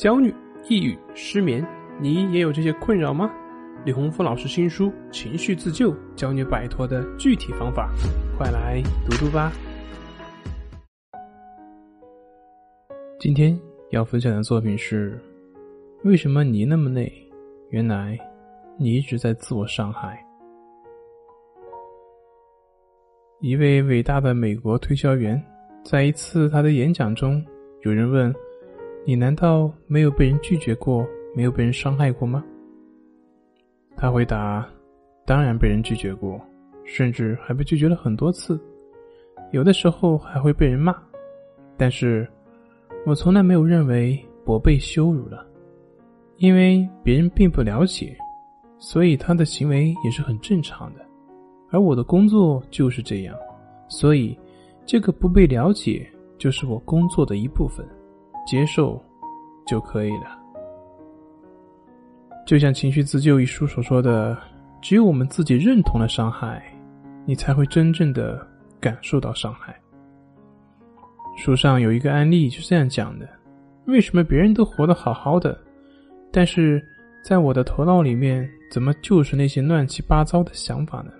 焦虑、抑郁、失眠，你也有这些困扰吗？李洪福老师新书《情绪自救》教你摆脱的具体方法，快来读读吧。今天要分享的作品是：为什么你那么累？原来你一直在自我伤害。一位伟大的美国推销员，在一次他的演讲中，有人问。你难道没有被人拒绝过，没有被人伤害过吗？他回答：“当然被人拒绝过，甚至还被拒绝了很多次，有的时候还会被人骂。但是，我从来没有认为我被羞辱了，因为别人并不了解，所以他的行为也是很正常的。而我的工作就是这样，所以这个不被了解就是我工作的一部分。”接受就可以了。就像《情绪自救》一书所说的，只有我们自己认同了伤害，你才会真正的感受到伤害。书上有一个案例就是这样讲的：为什么别人都活得好好的，但是在我的头脑里面，怎么就是那些乱七八糟的想法呢？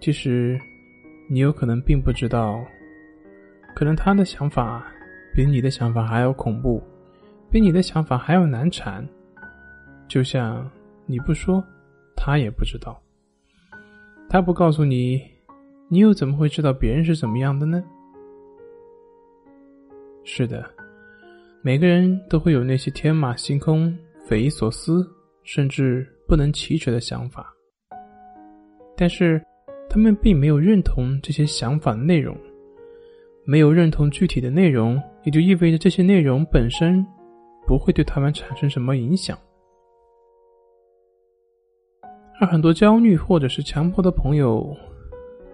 其实，你有可能并不知道，可能他的想法。比你的想法还要恐怖，比你的想法还要难缠。就像你不说，他也不知道。他不告诉你，你又怎么会知道别人是怎么样的呢？是的，每个人都会有那些天马行空、匪夷所思，甚至不能启齿的想法，但是他们并没有认同这些想法的内容。没有认同具体的内容，也就意味着这些内容本身不会对他们产生什么影响。而很多焦虑或者是强迫的朋友，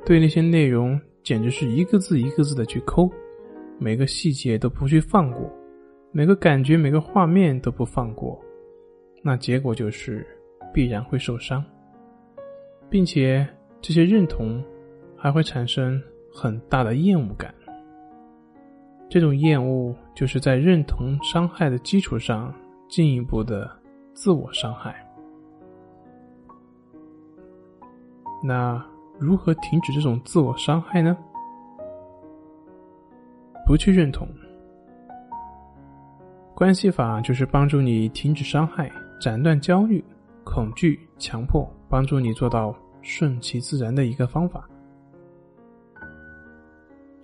对那些内容简直是一个字一个字的去抠，每个细节都不去放过，每个感觉每个画面都不放过，那结果就是必然会受伤，并且这些认同还会产生很大的厌恶感。这种厌恶就是在认同伤害的基础上进一步的自我伤害。那如何停止这种自我伤害呢？不去认同。关系法就是帮助你停止伤害、斩断焦虑、恐惧、强迫，帮助你做到顺其自然的一个方法。